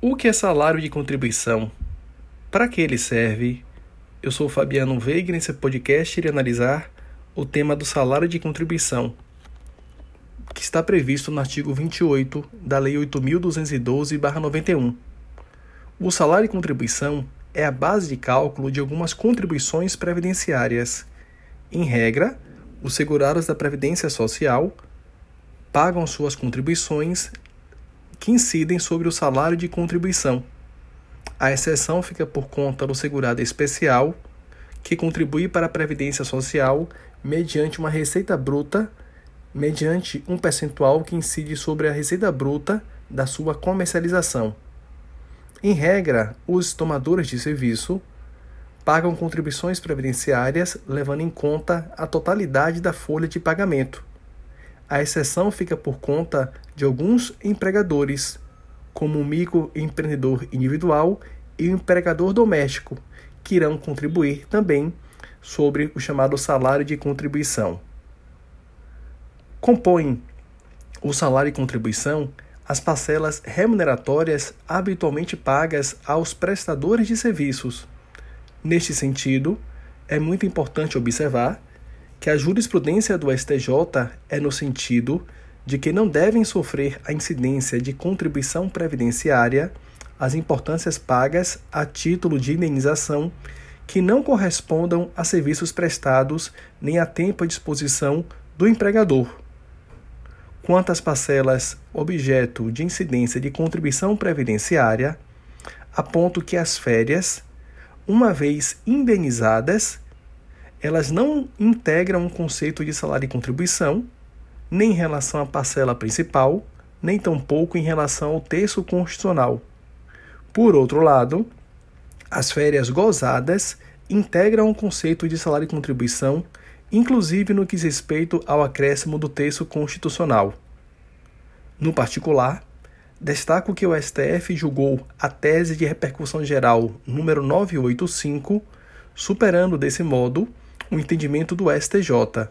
O que é salário de contribuição? Para que ele serve? Eu sou Fabiano Veiga e nesse podcast irei analisar o tema do salário de contribuição, que está previsto no artigo 28 da Lei 8.212-91. O salário de contribuição é a base de cálculo de algumas contribuições previdenciárias. Em regra, os segurados da Previdência Social pagam suas contribuições que incidem sobre o salário de contribuição. A exceção fica por conta do segurado especial, que contribui para a Previdência Social mediante uma receita bruta, mediante um percentual que incide sobre a receita bruta da sua comercialização. Em regra, os tomadores de serviço pagam contribuições previdenciárias levando em conta a totalidade da folha de pagamento a exceção fica por conta de alguns empregadores, como o microempreendedor individual e o empregador doméstico, que irão contribuir também sobre o chamado salário de contribuição. Compõem o salário de contribuição as parcelas remuneratórias habitualmente pagas aos prestadores de serviços. Neste sentido, é muito importante observar que a jurisprudência do STJ é no sentido de que não devem sofrer a incidência de contribuição previdenciária as importâncias pagas a título de indenização que não correspondam a serviços prestados nem a tempo à disposição do empregador. Quanto às parcelas objeto de incidência de contribuição previdenciária, aponto que as férias, uma vez indenizadas, elas não integram um conceito de salário e contribuição, nem em relação à parcela principal, nem tampouco em relação ao texto constitucional. Por outro lado, as férias gozadas integram o conceito de salário e contribuição, inclusive no que diz respeito ao acréscimo do texto constitucional. No particular, destaco que o STF julgou a tese de repercussão geral número 985, superando desse modo o entendimento do STJ.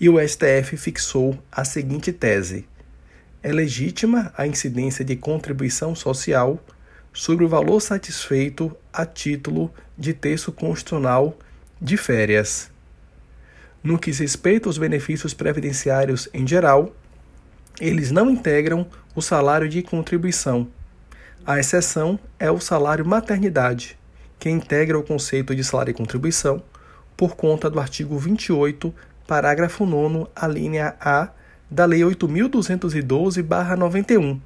E o STF fixou a seguinte tese: é legítima a incidência de contribuição social sobre o valor satisfeito a título de texto constitucional de férias. No que diz respeito aos benefícios previdenciários em geral, eles não integram o salário de contribuição. A exceção é o salário maternidade, que integra o conceito de salário e contribuição por conta do artigo 28, parágrafo 9, a linha A da Lei 8.212-91.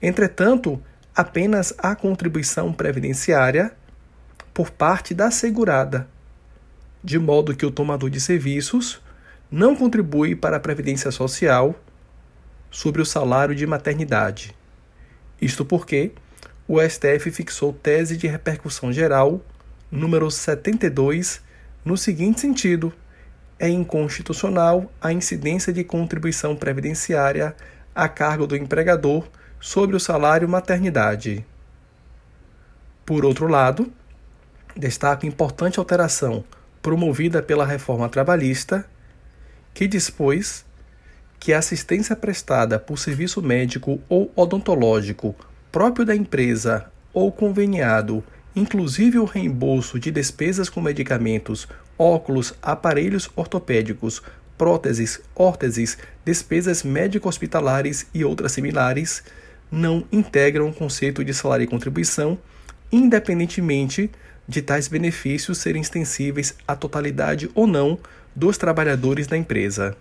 Entretanto, apenas a contribuição previdenciária por parte da segurada, de modo que o tomador de serviços não contribui para a previdência social sobre o salário de maternidade. Isto porque o STF fixou tese de repercussão geral número 72 no seguinte sentido: é inconstitucional a incidência de contribuição previdenciária a cargo do empregador sobre o salário maternidade. Por outro lado, destaco importante alteração promovida pela reforma trabalhista, que dispôs que a assistência prestada por serviço médico ou odontológico próprio da empresa ou conveniado inclusive o reembolso de despesas com medicamentos, óculos, aparelhos ortopédicos, próteses, órteses, despesas médico-hospitalares e outras similares, não integram o conceito de salário e contribuição, independentemente de tais benefícios serem extensíveis à totalidade ou não dos trabalhadores da empresa.